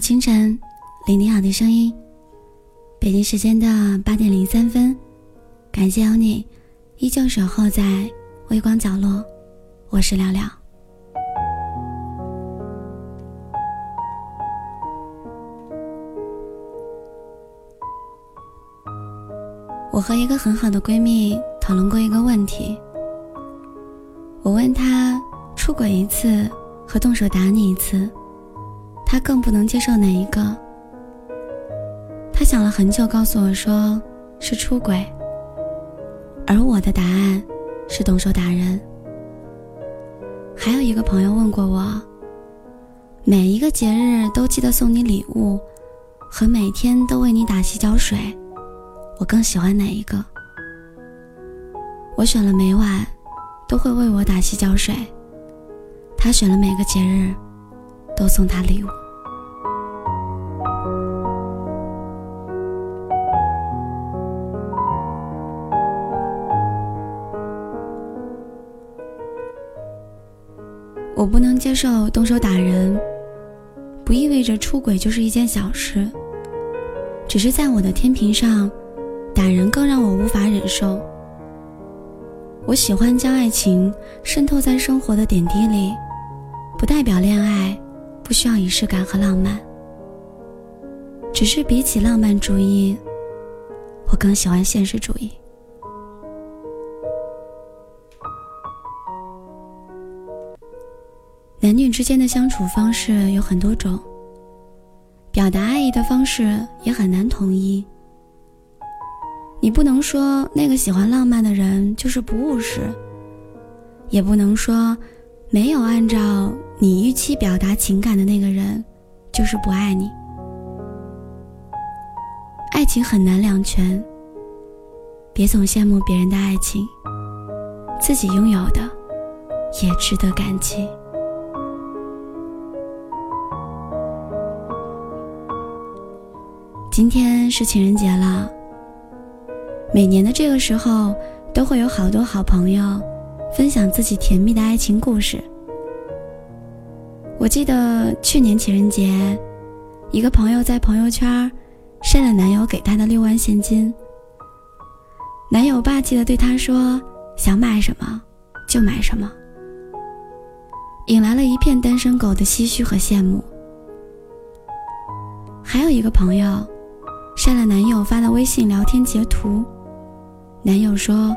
清晨，聆听好的声音。北京时间的八点零三分，感谢有你，依旧守候在微光角落。我是聊聊。我和一个很好的闺蜜讨论过一个问题。我问她，出轨一次和动手打你一次。他更不能接受哪一个？他想了很久，告诉我说是出轨，而我的答案是动手打人。还有一个朋友问过我，每一个节日都记得送你礼物，和每天都为你打洗脚水，我更喜欢哪一个？我选了每晚都会为我打洗脚水，他选了每个节日都送他礼物。我不能接受动手打人，不意味着出轨就是一件小事。只是在我的天平上，打人更让我无法忍受。我喜欢将爱情渗透在生活的点滴里，不代表恋爱不需要仪式感和浪漫。只是比起浪漫主义，我更喜欢现实主义。之间的相处方式有很多种，表达爱意的方式也很难统一。你不能说那个喜欢浪漫的人就是不务实，也不能说没有按照你预期表达情感的那个人就是不爱你。爱情很难两全，别总羡慕别人的爱情，自己拥有的也值得感激。今天是情人节了。每年的这个时候，都会有好多好朋友分享自己甜蜜的爱情故事。我记得去年情人节，一个朋友在朋友圈晒了男友给她的六万现金。男友霸气的对她说：“想买什么就买什么。”引来了一片单身狗的唏嘘和羡慕。还有一个朋友。删了男友发的微信聊天截图，男友说：“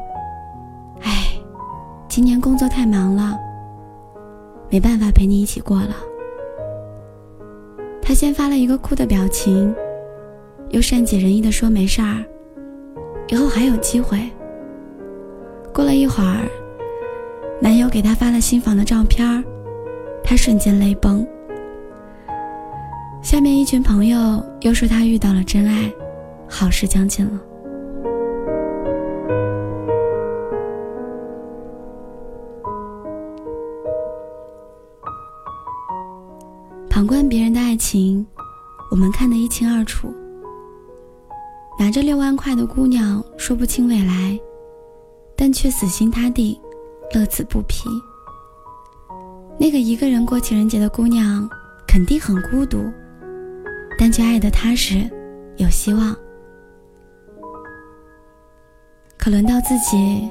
哎，今年工作太忙了，没办法陪你一起过了。”他先发了一个哭的表情，又善解人意的说：“没事儿，以后还有机会。”过了一会儿，男友给他发了新房的照片，他瞬间泪崩。下面一群朋友又说他遇到了真爱，好事将近了。旁观别人的爱情，我们看得一清二楚。拿着六万块的姑娘说不清未来，但却死心塌地，乐此不疲。那个一个人过情人节的姑娘，肯定很孤独。但却爱得踏实，有希望。可轮到自己，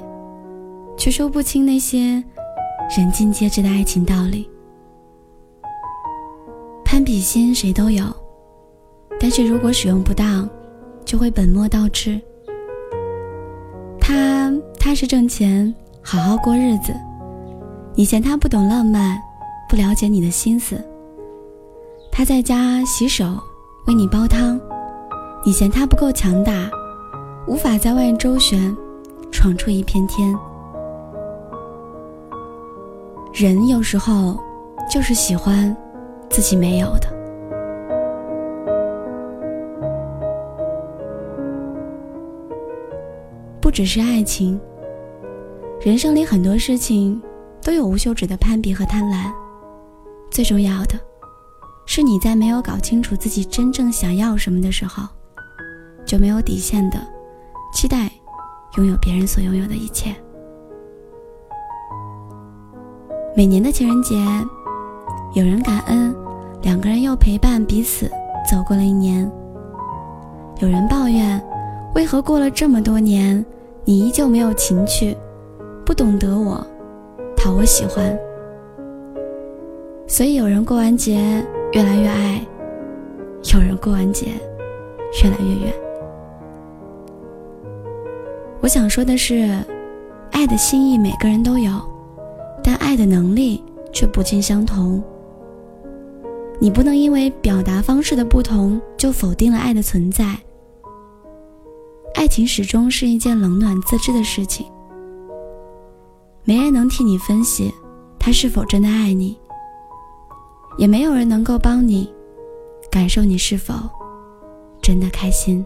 却说不清那些人尽皆知的爱情道理。攀比心谁都有，但是如果使用不当，就会本末倒置。他踏实挣钱，好好过日子，你嫌他不懂浪漫，不了解你的心思。他在家洗手。为你煲汤，你嫌他不够强大，无法在外周旋，闯出一片天。人有时候就是喜欢自己没有的。不只是爱情，人生里很多事情都有无休止的攀比和贪婪，最重要的。是你在没有搞清楚自己真正想要什么的时候，就没有底线的期待拥有别人所拥有的一切。每年的情人节，有人感恩两个人又陪伴彼此走过了一年。有人抱怨，为何过了这么多年，你依旧没有情趣，不懂得我，讨我喜欢。所以有人过完节越来越爱，有人过完节越来越远。我想说的是，爱的心意每个人都有，但爱的能力却不尽相同。你不能因为表达方式的不同就否定了爱的存在。爱情始终是一件冷暖自知的事情，没人能替你分析他是否真的爱你，也没有人能够帮你感受你是否真的开心。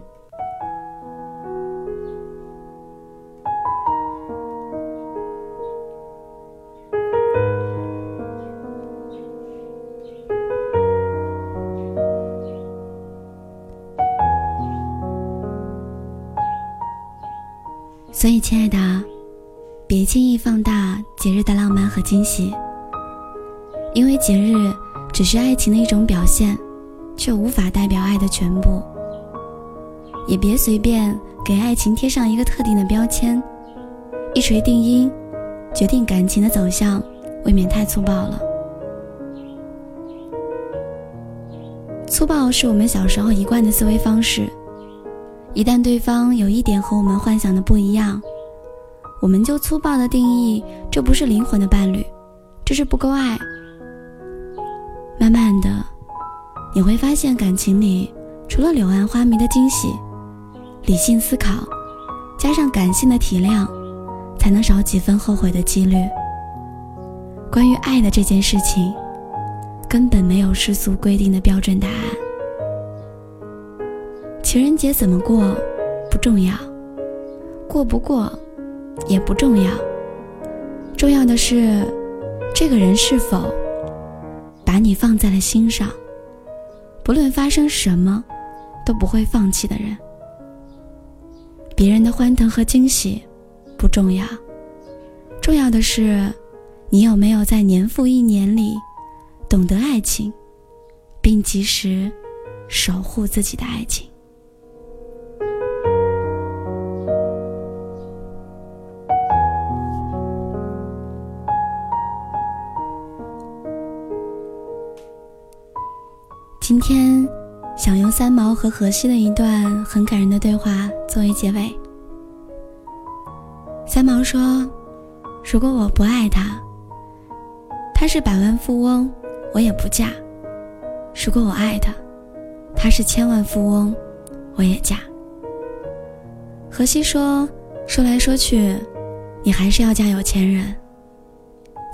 所以，亲爱的，别轻易放大节日的浪漫和惊喜，因为节日只是爱情的一种表现，却无法代表爱的全部。也别随便给爱情贴上一个特定的标签，一锤定音，决定感情的走向，未免太粗暴了。粗暴是我们小时候一贯的思维方式。一旦对方有一点和我们幻想的不一样，我们就粗暴的定义这不是灵魂的伴侣，这是不够爱。慢慢的，你会发现感情里除了柳暗花明的惊喜，理性思考加上感性的体谅，才能少几分后悔的几率。关于爱的这件事情，根本没有世俗规定的标准答案。情人节怎么过不重要，过不过也不重要，重要的是这个人是否把你放在了心上，不论发生什么都不会放弃的人。别人的欢腾和惊喜不重要，重要的是你有没有在年复一年里懂得爱情，并及时守护自己的爱情。今天想用三毛和荷西的一段很感人的对话作为结尾。三毛说：“如果我不爱他，他是百万富翁，我也不嫁；如果我爱他，他是千万富翁，我也嫁。”荷西说：“说来说去，你还是要嫁有钱人。”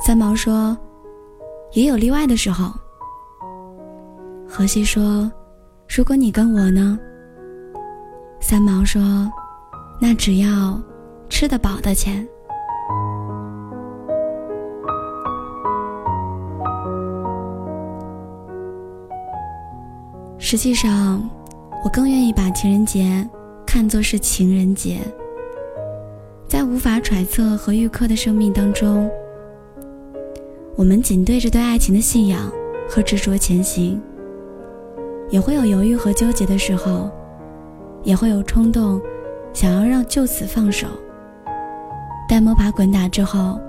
三毛说：“也有例外的时候。”荷西说：“如果你跟我呢？”三毛说：“那只要吃得饱的钱。”实际上，我更愿意把情人节看作是情人节。在无法揣测和预刻的生命当中，我们紧对着对爱情的信仰和执着前行。也会有犹豫和纠结的时候，也会有冲动，想要让就此放手。但摸爬滚打之后，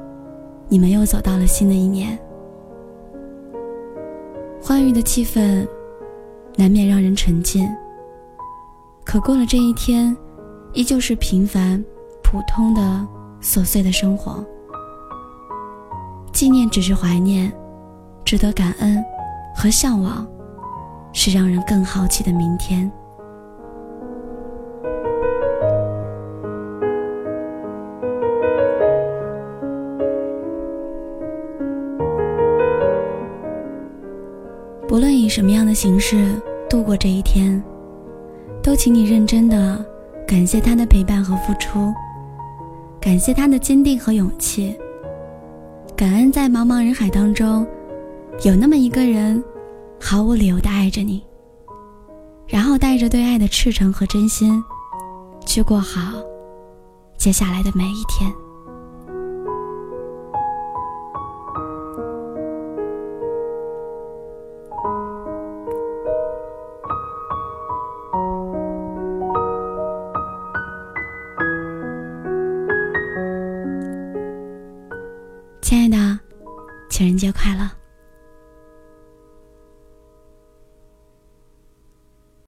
你们又走到了新的一年。欢愉的气氛，难免让人沉浸。可过了这一天，依旧是平凡、普通的琐碎的生活。纪念只是怀念，值得感恩和向往。是让人更好奇的明天。不论以什么样的形式度过这一天，都请你认真的感谢他的陪伴和付出，感谢他的坚定和勇气，感恩在茫茫人海当中，有那么一个人。毫无理由的爱着你。然后带着对爱的赤诚和真心去过好接下来的每一天。亲爱的情人节快乐。